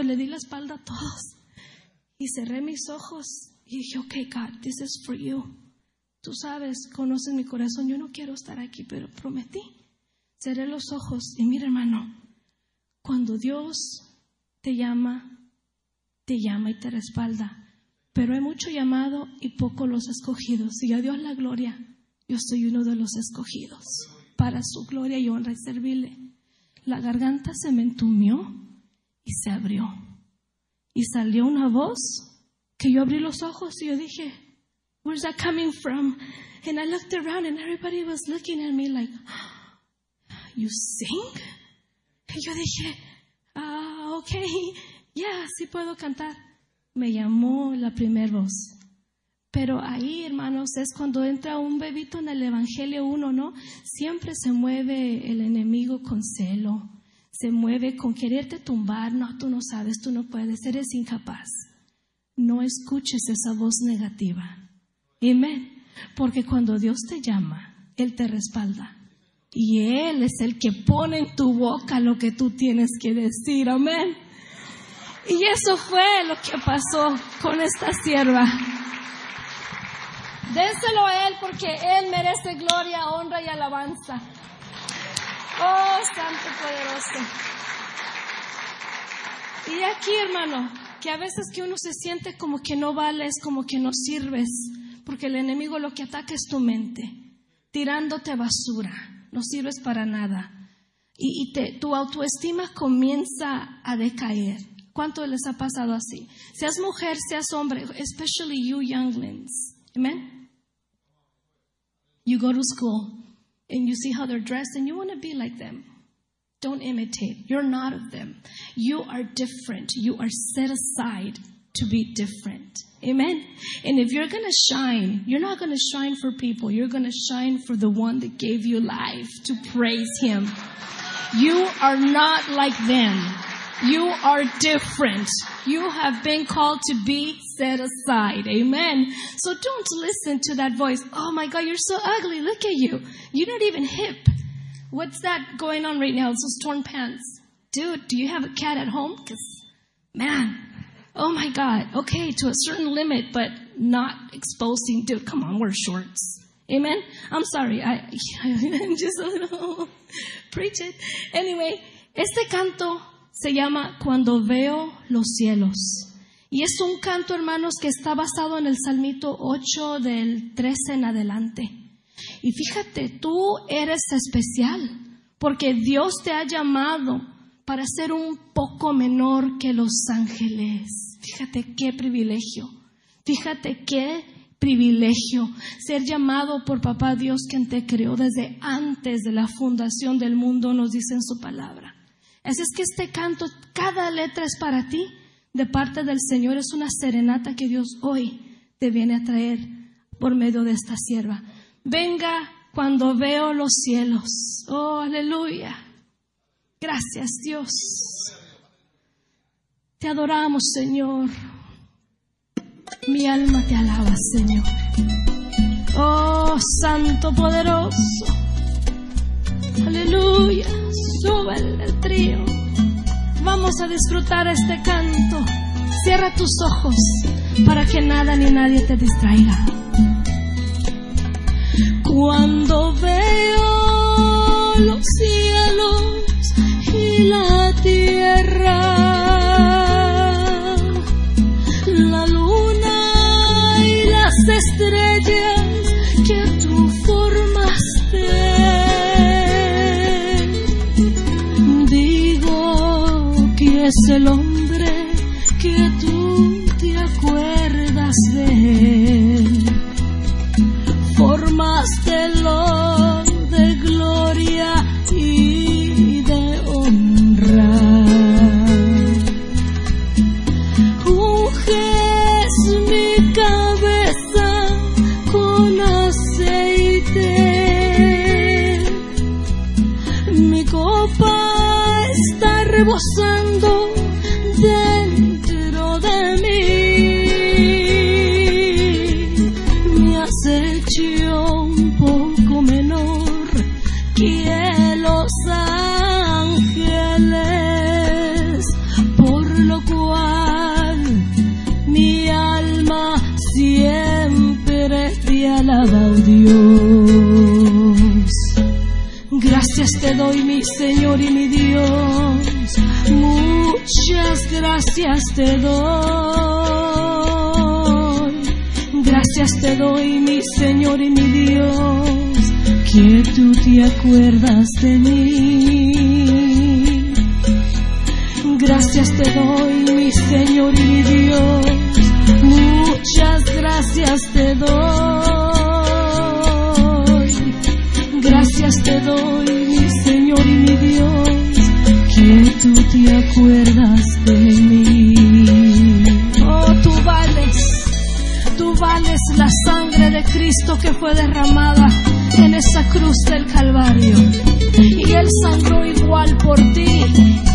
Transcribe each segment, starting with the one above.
Pues le di la espalda a todos y cerré mis ojos y dije, ok, God, this is for you. Tú sabes, conoces mi corazón, yo no quiero estar aquí, pero prometí. Cerré los ojos y mira, hermano, cuando Dios te llama, te llama y te respalda. Pero hay mucho llamado y poco los escogidos. Y a Dios la gloria, yo soy uno de los escogidos para su gloria y honra y servirle. La garganta se me entumió y se abrió. Y salió una voz que yo abrí los ojos y yo dije, Where's that coming from? And I looked around and everybody was looking at me like, You sing? Y yo dije, Ah, ok, ya, sí puedo cantar. Me llamó la primera voz. Pero ahí, hermanos, es cuando entra un bebito en el Evangelio uno, ¿no? Siempre se mueve el enemigo con celo, se mueve con quererte tumbar, no, tú no sabes, tú no puedes, eres incapaz. No escuches esa voz negativa. Amén. Porque cuando Dios te llama, Él te respalda. Y Él es el que pone en tu boca lo que tú tienes que decir. Amén. Y eso fue lo que pasó con esta sierva. Déselo a Él porque Él merece gloria, honra y alabanza. Oh, Santo Poderoso. Y aquí, hermano, que a veces que uno se siente como que no vales, como que no sirves, porque el enemigo lo que ataca es tu mente, tirándote basura, no sirves para nada. Y, te, tu autoestima comienza a decaer. ¿Cuánto les ha pasado así? Seas mujer, seas hombre, especially you younglings. Amen? You go to school and you see how they're dressed and you want to be like them. Don't imitate. You're not of them. You are different. You are set aside to be different. Amen. And if you're going to shine, you're not going to shine for people. You're going to shine for the one that gave you life to praise him. You are not like them. You are different. You have been called to be set aside. Amen. So don't listen to that voice. Oh my God, you're so ugly. Look at you. You're not even hip. What's that going on right now? It's Those torn pants. Dude, do you have a cat at home? Cause, man, oh my God. Okay, to a certain limit, but not exposing. Dude, come on, wear shorts. Amen. I'm sorry. I, I'm just a little, preach it. Anyway, este canto se llama Cuando veo los cielos. Y es un canto, hermanos, que está basado en el Salmito 8 del 13 en adelante. Y fíjate, tú eres especial porque Dios te ha llamado para ser un poco menor que los ángeles. Fíjate qué privilegio. Fíjate qué privilegio ser llamado por Papá Dios quien te creó desde antes de la fundación del mundo, nos dice en su palabra. Así es que este canto, cada letra es para ti, de parte del Señor, es una serenata que Dios hoy te viene a traer por medio de esta sierva. Venga cuando veo los cielos. Oh, aleluya. Gracias, Dios. Te adoramos, Señor. Mi alma te alaba, Señor. Oh, Santo poderoso. Aleluya. Sube el trío. Vamos a disfrutar este canto. Cierra tus ojos para que nada ni nadie te distraiga. Cuando veo los cielos y la tierra, te doy, mi Señor y mi Dios. Muchas gracias te doy. Gracias te doy, mi Señor y mi Dios, que tú te acuerdas de mí. Gracias te doy, mi Señor y mi Dios. Muchas gracias te doy. Gracias te doy, tú te acuerdas de mí. Oh, tú vales, tú vales la sangre de Cristo que fue derramada en esa cruz del Calvario. Y Él sangró igual por ti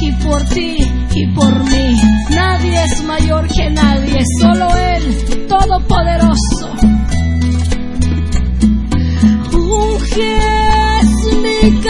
y por ti y por mí. Nadie es mayor que nadie, solo Él, Todopoderoso. Unges mi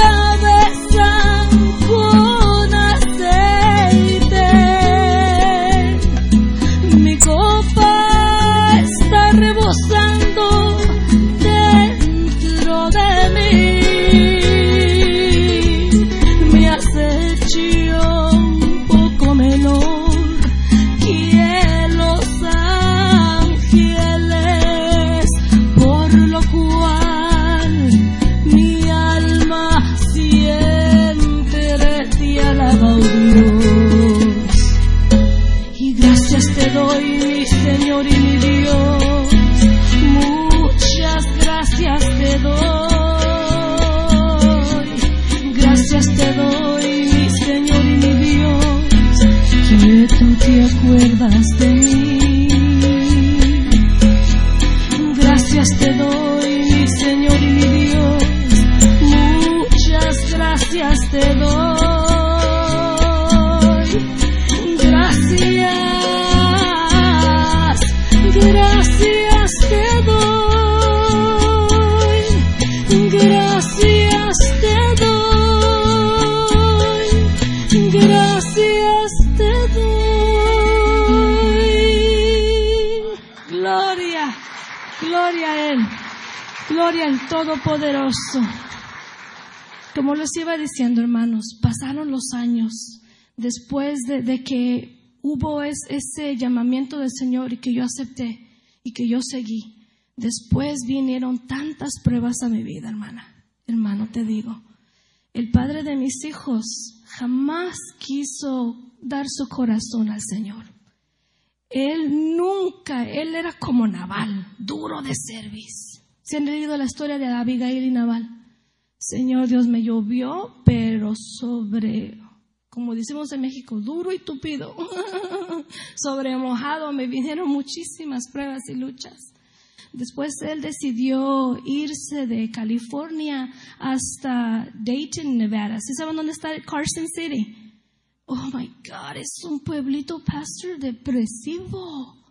Él. Gloria al Todopoderoso. Como les iba diciendo, hermanos, pasaron los años después de, que hubo es- ese llamamiento del Señor y que yo acepté y que yo seguí. Después vinieron tantas pruebas a mi vida, hermana. Hermano, te digo, el padre de mis hijos jamás quiso dar su corazón al Señor. Él nunca, él era como Naval, duro de cerviz. ¿Se han leído la historia de Abigail y Naval? Señor Dios me llovió, pero sobre, como decimos en México, duro y tupido, sobre mojado, me vinieron muchísimas pruebas y luchas. Después él decidió irse de California hasta Dayton, Nevada. ¿Sí saben dónde está Carson City? Oh my God, es un pueblito, pastor, depresivo.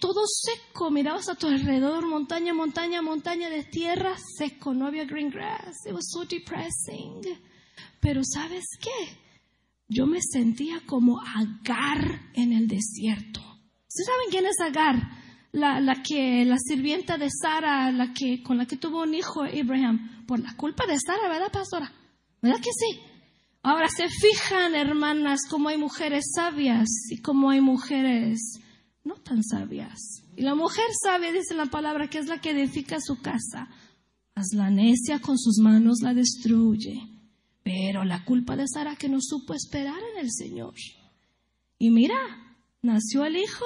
Todo seco, mirabas a tu alrededor, montaña, montaña, montaña de tierra, seco, no había green grass. It was so depressing. Pero ¿sabes qué? Yo me sentía como Agar en el desierto. ¿Sí saben quién es Agar? La, la que, la sirvienta de Sara, la que, con la que tuvo un hijo Abraham. Por la culpa de Sara, ¿verdad, pastora? ¿Verdad que sí? Ahora se fijan, hermanas, cómo hay mujeres sabias y cómo hay mujeres no tan sabias. Y la mujer sabia, dice la palabra, que es la que edifica su casa, mas la necia con sus manos la destruye. Pero la culpa de Sara que no supo esperar en el Señor. Y mira, nació el hijo.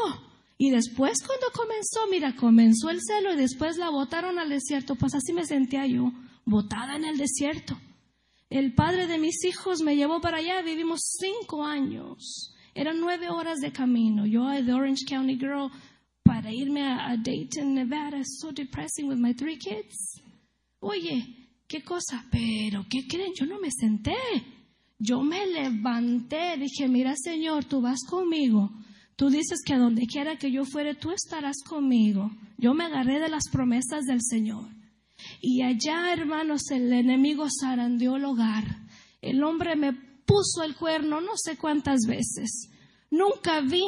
Y después cuando comenzó, mira, comenzó el celo y después la botaron al desierto. Pues así me sentía yo, botada en el desierto. El padre de mis hijos me llevó para allá, vivimos cinco años. Eran nueve horas de camino. Yo, de Orange County girl, para irme a, Dayton, Nevada, so depressing with my three kids. Oye, qué cosa, pero ¿qué creen? Yo no me senté. Yo me levanté, dije, mira Señor, tú vas conmigo. Tú dices que a donde quiera que yo fuere, tú estarás conmigo. Yo me agarré de las promesas del Señor. Y allá, hermanos, el enemigo zarandeó el hogar. El hombre me puso el cuerno no sé cuántas veces. Nunca vi,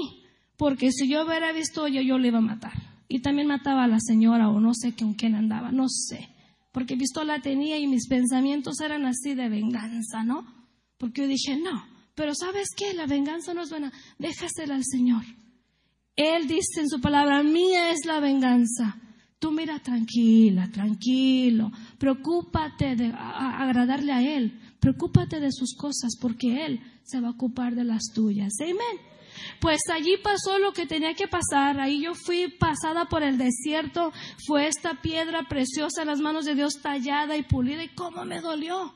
porque si yo hubiera visto yo, yo le iba a matar. Y también mataba a la señora o no sé con quién andaba, no sé. Porque pistola tenía y mis pensamientos eran así de venganza, ¿no? Porque yo dije, no, pero ¿sabes qué? La venganza no es buena, déjasela al Señor. Él dice en su palabra, mía es la venganza. Tú mira tranquila, tranquilo, preocúpate de agradarle a Él, preocúpate de sus cosas porque Él se va a ocupar de las tuyas. Amén. Pues allí pasó lo que tenía que pasar. Ahí yo fui pasada por el desierto. Fue esta piedra preciosa en las manos de Dios tallada y pulida. ¿Y cómo me dolió?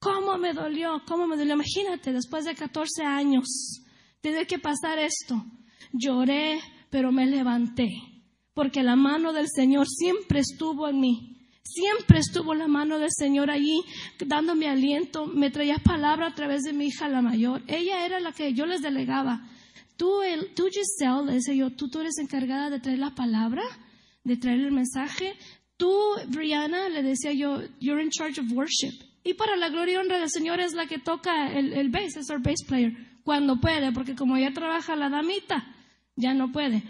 ¿Cómo me dolió? ¿Cómo me dolió? Imagínate, después de 14 años, tener que pasar esto. Lloré, pero me levanté. Porque la mano del Señor siempre estuvo en mí. Siempre estuvo la mano del Señor allí dándome aliento, me traía palabra a través de mi hija la mayor. Ella era la que yo les delegaba. Tú, el, tú Giselle, le decía yo, tú, tú eres encargada de traer la palabra, de traer el mensaje. Tú, Brianna, le decía yo, you're in charge of worship. Y para la gloria y honra del Señor es la que toca el, el bass, es our bass player, cuando puede, porque como ya trabaja la damita, ya no puede.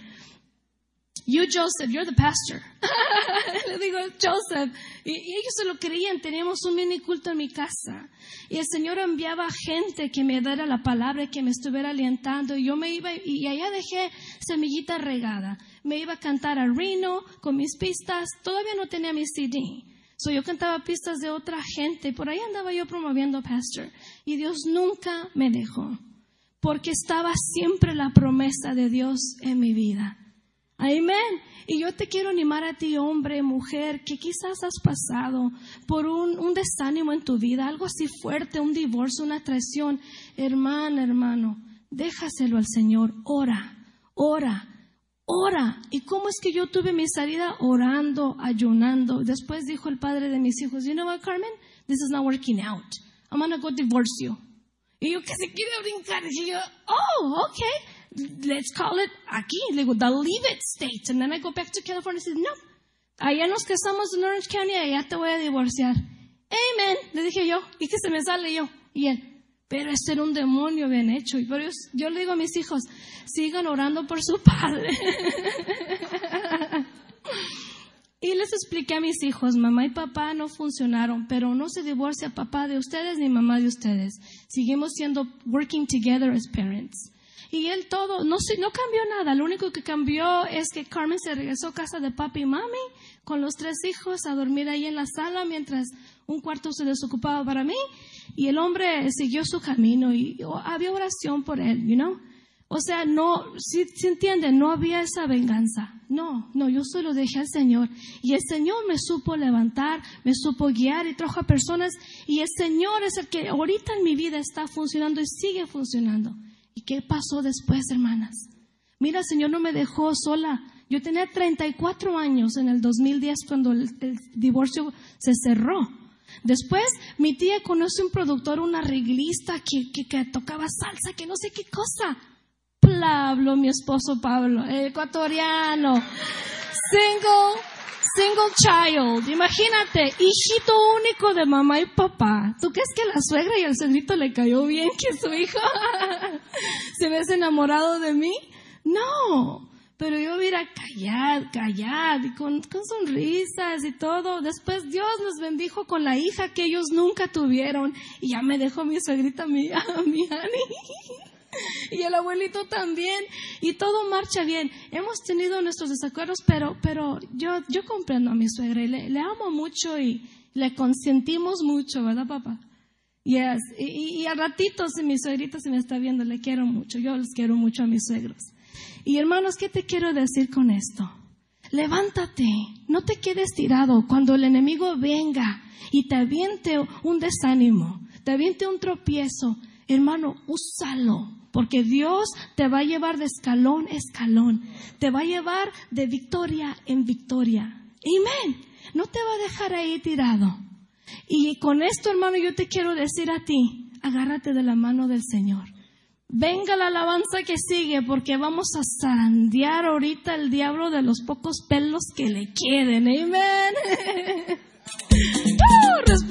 You, Joseph, you're the pastor. Le digo, Joseph. Y, ellos se lo creían. Teníamos un mini culto en mi casa. Y el Señor enviaba gente que me diera la palabra y que me estuviera alientando. Y yo me iba, y allá dejé semillita regada. Me iba a cantar a Reno con mis pistas. Todavía no tenía mi CD. So yo cantaba pistas de otra gente. Por ahí andaba yo promoviendo pastor. Y Dios nunca me dejó. Porque estaba siempre la promesa de Dios en mi vida. Amén. Y yo te quiero animar a ti, hombre, mujer, que quizás has pasado por un, desánimo en tu vida, algo así fuerte, un divorcio, una traición. Hermana, hermano, déjaselo al Señor. Ora, ora, ora. ¿Y cómo es que yo tuve mi salida? Orando, ayunando. Después dijo el padre de mis hijos, you know what, Carmen? This is not working out. I'm gonna go divorce you. Y yo que se quiere brincar. Y yo, oh, okay let's call it aquí. Le digo, the leave it state. And then I go back to California and no. Allá nos casamos en Orange County, allá te voy a divorciar. Amen. Le dije yo. ¿Y qué se me sale yo? Y él, pero es ser un demonio bien hecho. Y por eso yo le digo a mis hijos, sigan orando por su padre. y les expliqué a mis hijos, mamá y papá no funcionaron, pero no se divorcia papá de ustedes ni mamá de ustedes. Seguimos siendo working together as parents. Y él todo, no, no cambió nada. Lo único que cambió es que Carmen se regresó a casa de papi y mami con los tres hijos a dormir ahí en la sala mientras un cuarto se desocupaba para mí. Y el hombre siguió su camino y había oración por él, you know. O sea, no, si, si entienden, no había esa venganza. No, no, yo solo dejé al Señor. Y el Señor me supo levantar, me supo guiar y trajo a personas. Y el Señor es el que ahorita en mi vida está funcionando y sigue funcionando. ¿Y qué pasó después, hermanas? Mira, el Señor no me dejó sola. Yo tenía 34 años en el 2010 cuando el, divorcio se cerró. Después mi tía conoce un productor, un arreglista que, que, tocaba salsa, que no sé qué cosa. Pablo, mi esposo Pablo, ecuatoriano, single, single child. Imagínate, hijito único de mamá y papá. ¿Tú crees que la suegra y el suegrito le cayó bien que su hijo se ves enamorado de mí? No. Pero yo mira, callad, callad, y con, con, sonrisas y todo. Después Dios nos bendijo con la hija que ellos nunca tuvieron. Y ya me dejó mi suegrita, mi, mi Ani. y el abuelito también, y todo marcha bien. Hemos tenido nuestros desacuerdos, pero, pero yo, yo comprendo a mi suegra y le, amo mucho y le consentimos mucho, ¿verdad, papá? Yes. Y, y, al ratito, si mi suegrita se me está viendo, le quiero mucho. Yo les quiero mucho a mis suegros. Y hermanos, ¿qué te quiero decir con esto? Levántate, no te quedes tirado cuando el enemigo venga y te aviente un desánimo, te aviente un tropiezo. Hermano, úsalo porque Dios te va a llevar de escalón a escalón. Te va a llevar de victoria en victoria. Amén. No te va a dejar ahí tirado. Y con esto, hermano, yo te quiero decir a ti, agárrate de la mano del Señor. Venga la alabanza que sigue porque vamos a zarandear ahorita el diablo de los pocos pelos que le queden. Amén.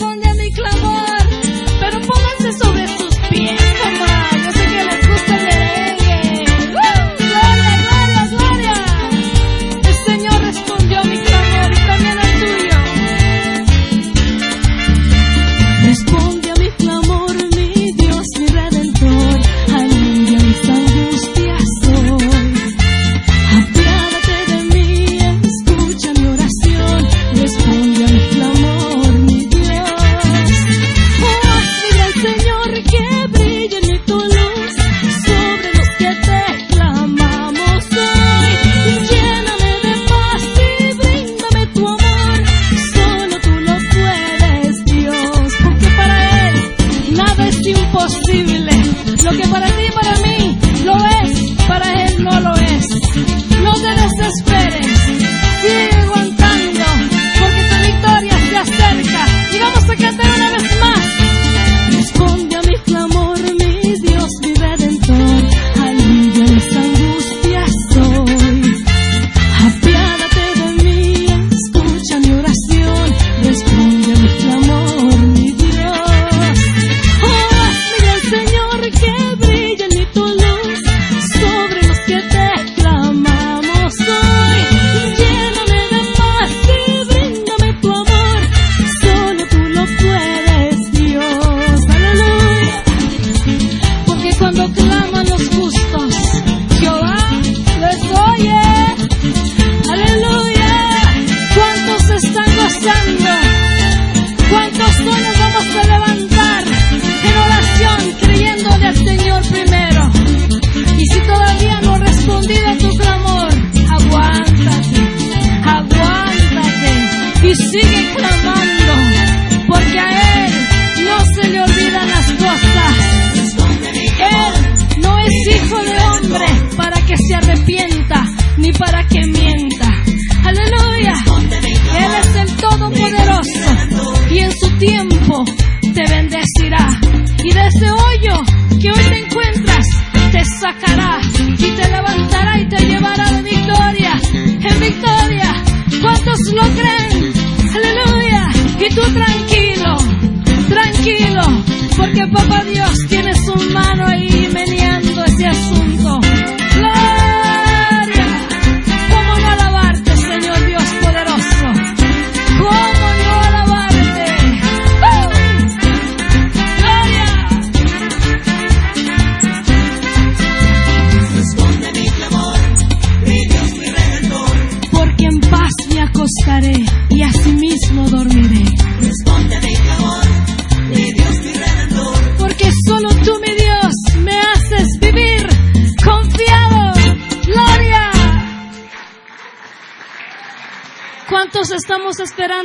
papá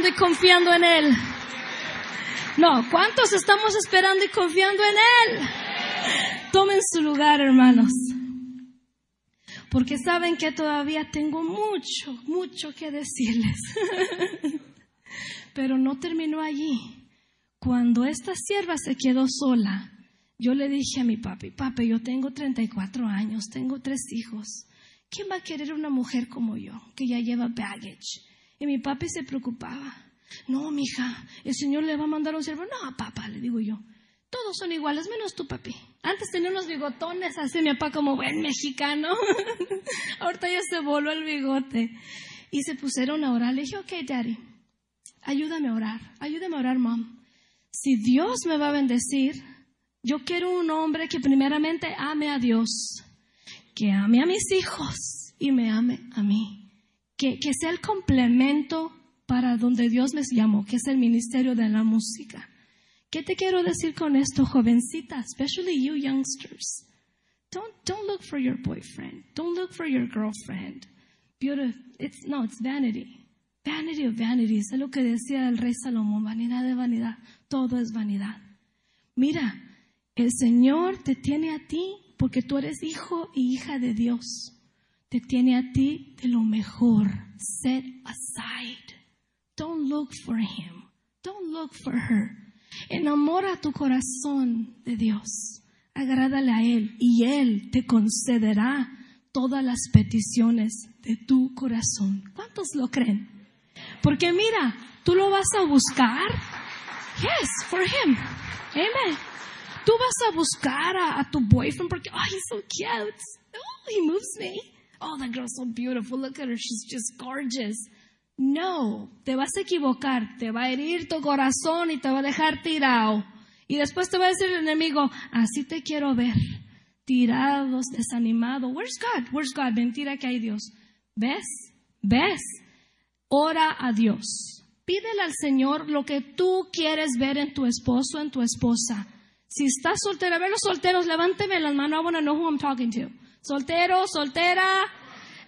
y confiando en Él? No, ¿cuántos estamos esperando y confiando en Él? Tomen su lugar, hermanos. Porque saben que todavía tengo mucho, mucho que decirles. Pero no terminó allí. Cuando esta sierva se quedó sola, yo le dije a mi papi, papi, yo tengo 34 años, tengo tres hijos. ¿Quién va a querer una mujer como yo, que ya lleva baggage? Y mi papi se preocupaba. No, mija, el Señor le va a mandar un siervo. No, papá, le digo yo. Todos son iguales, menos tu papi. Antes tenía unos bigotones así, mi papá como buen mexicano. Ahorita ya se voló el bigote. Y se pusieron a orar. Le dije, ok, daddy, ayúdame a orar. Ayúdame a orar, mom. Si Dios me va a bendecir, yo quiero un hombre que primeramente ame a Dios, que ame a mis hijos y me ame a mí. Que, que sea el complemento para donde Dios me llamó, que es el ministerio de la música. ¿Qué te quiero decir con esto, jovencita? Especially you youngsters. Don't, don't look for your boyfriend. Don't look for your girlfriend. It's, no, it's vanity. Vanity of vanities. Es lo que decía el rey Salomón. Vanidad de vanidad. Todo es vanidad. Mira, el Señor te tiene a ti porque tú eres hijo y hija de Dios. Te tiene a ti de lo mejor. Set aside. Don't look for him. Don't look for her. Enamora tu corazón de Dios. Agrádale a Él y Él te concederá todas las peticiones de tu corazón. ¿Cuántos lo creen? Porque mira, tú lo vas a buscar. Yes, for him. Amen. Tú vas a buscar a, a tu boyfriend porque, oh, he's so cute. Oh, he moves me. Oh, that girl's so beautiful. Look at her. She's just gorgeous. No, te vas a equivocar, te va a herir tu corazón y te va a dejar tirado. Y después te va a decir el enemigo, así te quiero ver, tirados, desanimado. Where's God? Where's God? Mentira que hay Dios. ¿Ves? ¿Ves? Ora a Dios. Pídele al Señor lo que tú quieres ver en tu esposo, en tu esposa. Si estás soltera, a ver los solteros, levánteme las manos. I want to know who I'm talking to. Soltero, soltera,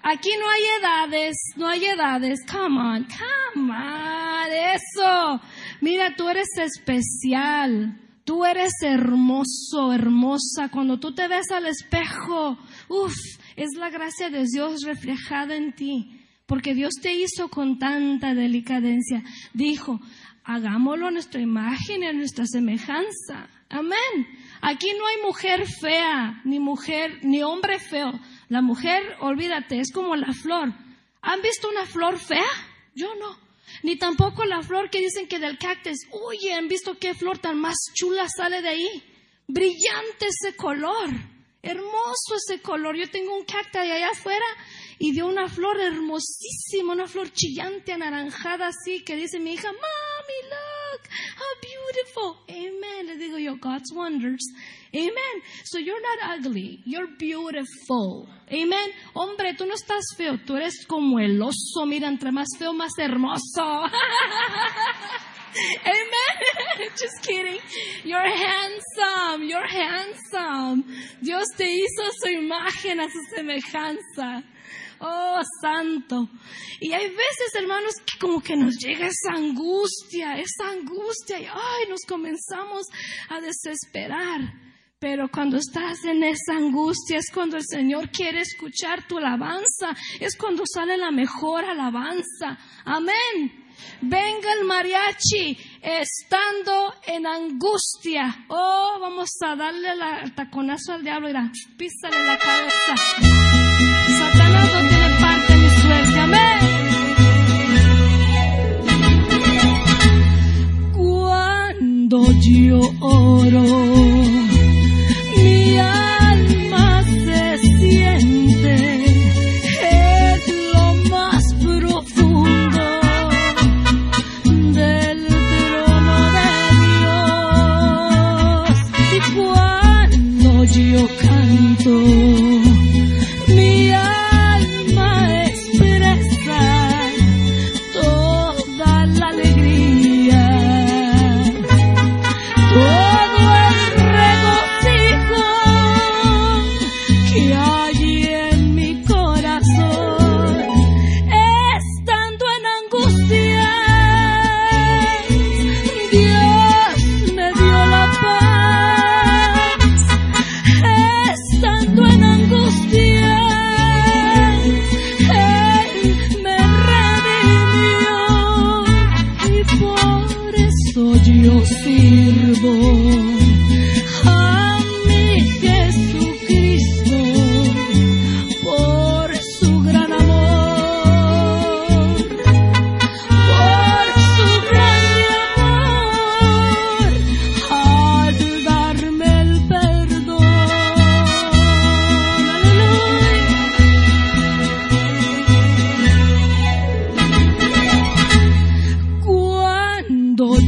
Aquí no hay edades, no hay edades. Come on, come on, eso. Mira, tú eres especial. Tú eres hermoso, hermosa. Cuando tú te ves al espejo, uff, es la gracia de Dios reflejada en ti. Porque Dios te hizo con tanta delicadencia. Dijo, hagámoslo a nuestra imagen y a nuestra semejanza. Amén. Aquí no hay mujer fea, ni mujer, ni hombre feo. La mujer, olvídate, es como la flor. ¿Han visto una flor fea? Yo no. Ni tampoco la flor que dicen que del cactus. Oye, ¿han visto qué flor tan más chula sale de ahí? Brillante ese color. Hermoso ese color. Yo tengo un cactus allá afuera y dio una flor hermosísima, una flor chillante, anaranjada así, que dice mi hija, Mami, look, how beautiful. Amen. Le digo yo, God's wonders. Amen. So you're not ugly, you're beautiful. Amen. Hombre, tú no estás feo, tú eres como el oso. Mira, entre más feo, más hermoso. Amen. Just kidding. You're handsome. Dios te hizo su imagen a su semejanza. Oh, santo. Y hay veces, hermanos, que como que nos llega esa angustia, esa angustia, y ay, nos comenzamos a desesperar. Pero cuando estás en esa angustia es cuando el Señor quiere escuchar tu alabanza, es cuando sale la mejor alabanza. Amén. Venga el mariachi estando en angustia. Oh, vamos a darle el taconazo al diablo la, písale la cabeza. Satanás no tiene parte mi suerte. Amén. Cuando yo oro,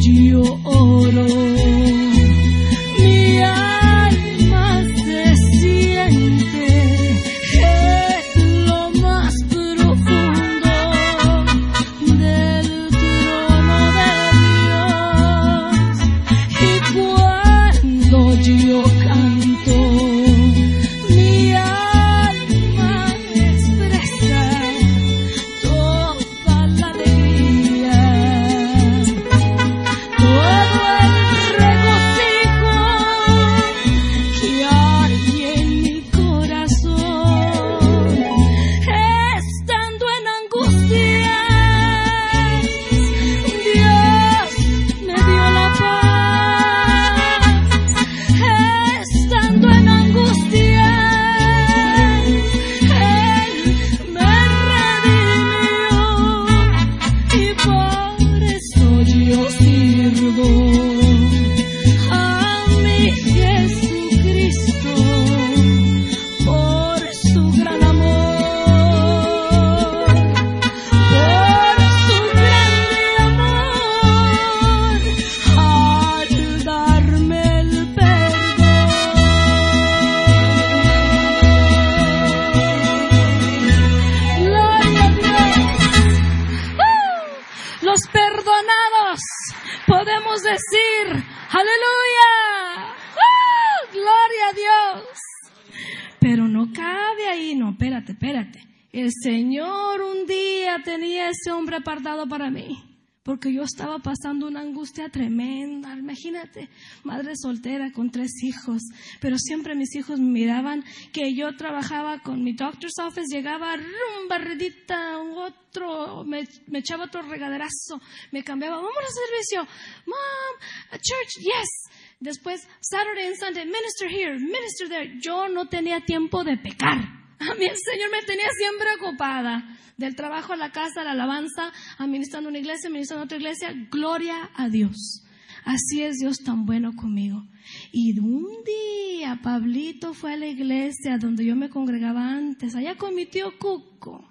Cuando yo estaba pasando una angustia tremenda. Imagínate, madre soltera con tres hijos, pero siempre mis hijos me miraban que yo trabajaba con mi doctor's office, llegaba rum, barridita, otro, me, me echaba otro regaderazo, me cambiaba, vamos al servicio, mom, a church, yes. Después, Saturday and Sunday, minister here, minister there. Yo no tenía tiempo de pecar. A mí el Señor me tenía siempre ocupada. Del trabajo a la casa, a la alabanza, administrando una iglesia, administrando otra iglesia. Gloria a Dios. Así es Dios tan bueno conmigo. Y un día Pablito fue a la iglesia donde yo me congregaba antes, allá con mi tío Cuco.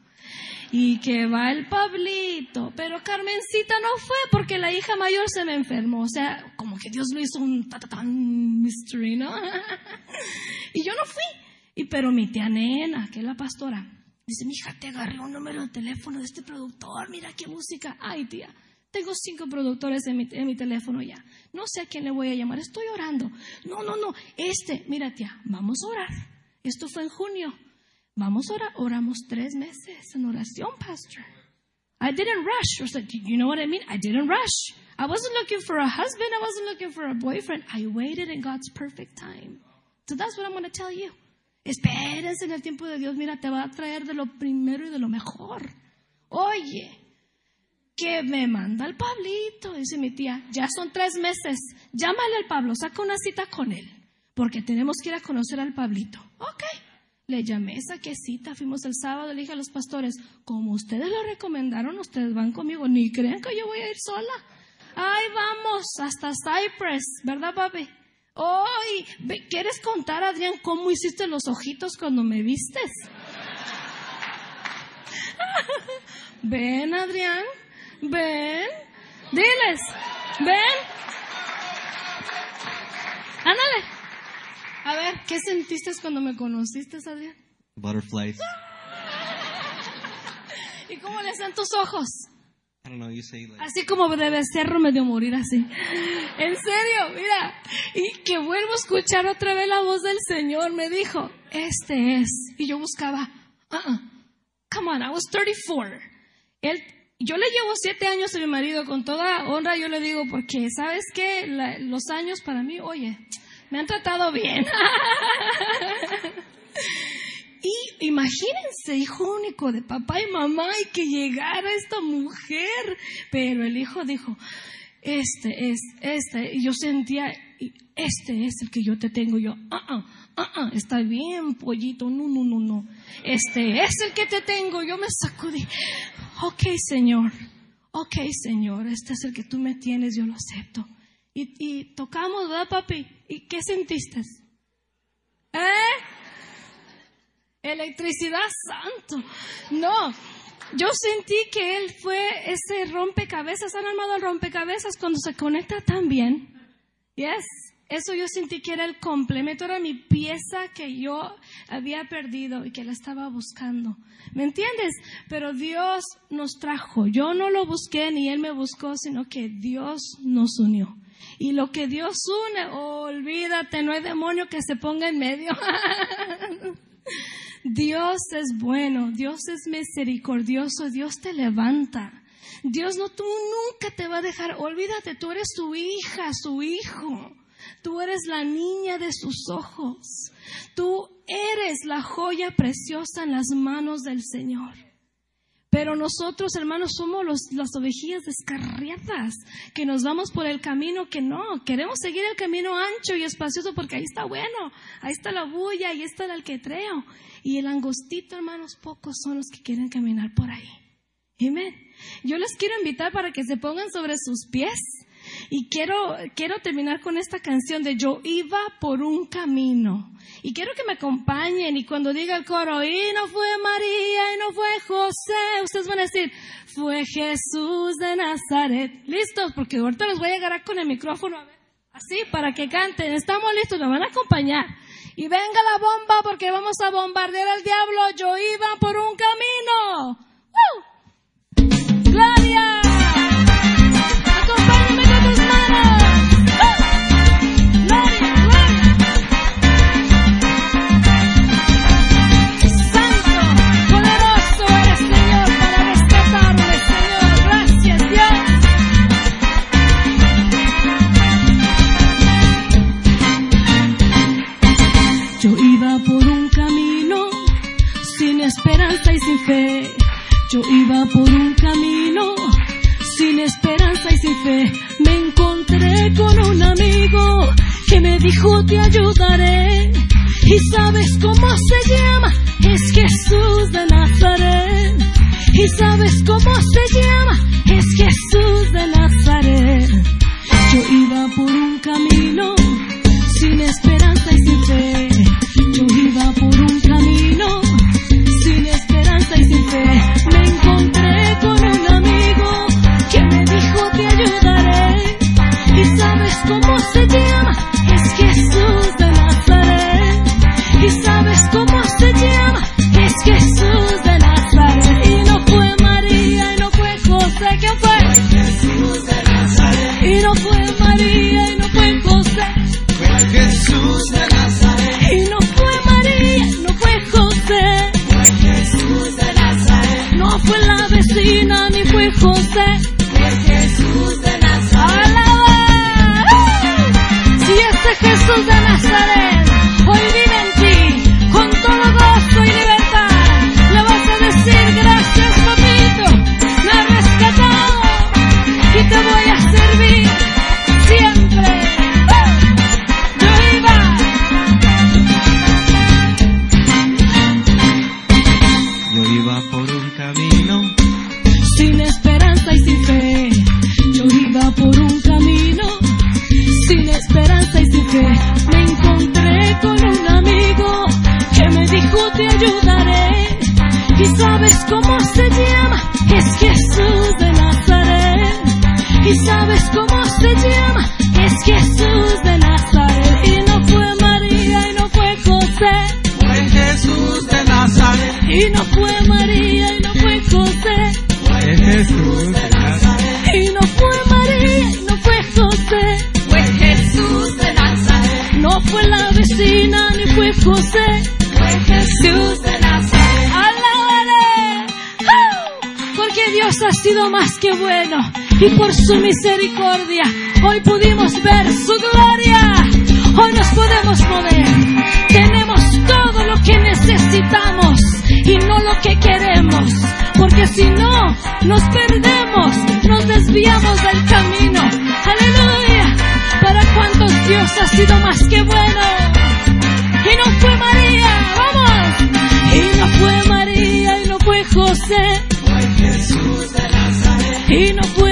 Y que va el Pablito. Pero Carmencita no fue porque la hija mayor se me enfermó. O sea, como que Dios lo hizo un tatatán mystery, ¿no? y yo no fui. Y pero mi tía nena, que es la pastora, dice, mi hija, te agarré un número de teléfono de este productor, mira qué música. Ay, tía, tengo cinco productores en mi, teléfono ya. No sé a quién le voy a llamar, estoy orando. No, no, no, este, mira tía, vamos a orar. Esto fue en junio. Vamos a orar. Oramos tres meses en oración, pastor. I didn't rush. I like, you know what I mean? I didn't rush. I wasn't looking for a husband. I wasn't looking for a boyfriend. I waited in God's perfect time. So that's what I'm going to tell you. Espérense en el tiempo de Dios. Mira, te va a traer de lo primero y de lo mejor. Oye, que me manda el Pablito. Dice mi tía, ya son tres meses. Llámale al Pablo, saca una cita con él. Porque tenemos que ir a conocer al Pablito. Ok. Le llamé, saqué cita, fuimos el sábado, le dije a los pastores, como ustedes lo recomendaron, ustedes van conmigo, ni creen que yo voy a ir sola. Ay, vamos, hasta Cypress, ¿verdad, papi? Ay, ve- ¿quieres contar, Adrián, cómo hiciste los ojitos cuando me vistes? ven, Adrián, ven, diles, ven. Ándale. A ver, ¿qué sentiste cuando me conociste, Adrián? Butterflies. ¿Y cómo le hacen tus ojos? Así como de becerro medio morir así. En serio, mira. Y que vuelvo a escuchar otra vez la voz del Señor. Me dijo, este es. Y yo buscaba, uh-uh. come on, I was 34. Él, yo le llevo siete años a mi marido con toda honra. Yo le digo, porque, ¿sabes? La- los años para mí, oye, me han tratado bien. Y imagínense, hijo único de papá y mamá, y que llegara esta mujer. Pero el hijo dijo, este es, este. Y yo sentía, este es el que yo te tengo. Yo, ah, ah, ah, ah, está bien, pollito, no, no, no, no. Este es el que te tengo. Yo me sacudí. Ok, Señor. Ok, Señor, este es el que tú me tienes, yo lo acepto. Y, y tocamos, ¿verdad, papi? ¿Y qué sentiste? ¿Eh? Electricidad santo. No, yo sentí que él fue ese rompecabezas. ¿Han armado el rompecabezas cuando se conecta tan bien? Yes. Eso yo sentí que era el complemento, era mi pieza que yo había perdido y que la estaba buscando. ¿Me entiendes? Pero Dios nos trajo. Yo no lo busqué ni Él me buscó, sino que Dios nos unió. Y lo que Dios une, olvídate, no hay demonio que se ponga en medio. Dios es bueno, Dios es misericordioso, Dios te levanta. Dios no, tú nunca te va a dejar, olvídate, tú eres su hija, su hijo. Tú eres la niña de sus ojos. Tú eres la joya preciosa en las manos del Señor. Pero nosotros, hermanos, somos los- las ovejillas descarriadas, que nos vamos por el camino que no. Queremos seguir el camino ancho y espacioso porque ahí está bueno, ahí está la bulla, ahí está el alquetreo. Y el angostito, hermanos, pocos son los que quieren caminar por ahí. Amén. Yo les quiero invitar para que se pongan sobre sus pies. Y quiero, quiero terminar con esta canción de Yo iba por un camino. Y quiero que me acompañen y cuando diga el coro, y no fue María, y no fue José, ustedes van a decir, fue Jesús de Nazaret. ¿Listos? Porque ahorita les voy a agarrar con el micrófono, a ver, así, para que canten. Estamos listos, me van a acompañar. Y venga la bomba porque vamos a bombardear al diablo. Yo iba por un camino. ¡Woo! ¡Gloria! Sabes cómo se llama? Es Jesús de Nazaret. ¿Y sabes cómo se llama? Es Jesús de Nazaret. Y no fue María y no fue José. Fue Jesús de Nazaret. Y no fue María y no fue José. Fue Jesús de Nazaret. Y no fue María y no fue José. Fue Jesús de Nazaret. No fue la vecina ni fue José. Fue Jesús de Dios ha sido más que bueno y por su misericordia hoy pudimos ver su gloria. Hoy nos podemos mover. Tenemos todo lo que necesitamos y no lo que queremos. Porque si no, nos perdemos, nos desviamos del camino. Aleluya. Para cuantos Dios ha sido más que bueno. Y no fue María, vamos. Y no fue María y no fue José. Y no fue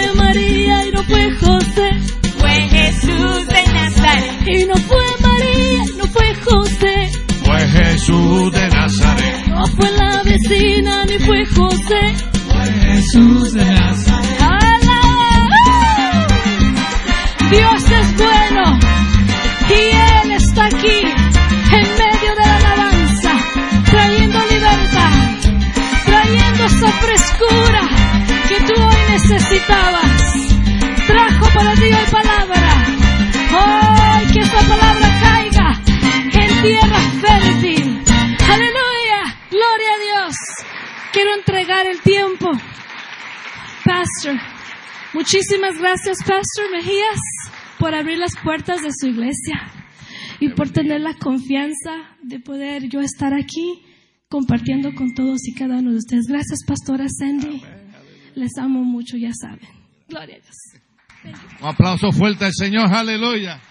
gracias, Pastor Mejías, por abrir las puertas de su iglesia y por tener la confianza de poder yo estar aquí compartiendo con todos y cada uno de ustedes. Gracias, Pastora Sandy. Les amo mucho, ya saben. Gloria a Dios. Un aplauso fuerte al Señor, aleluya.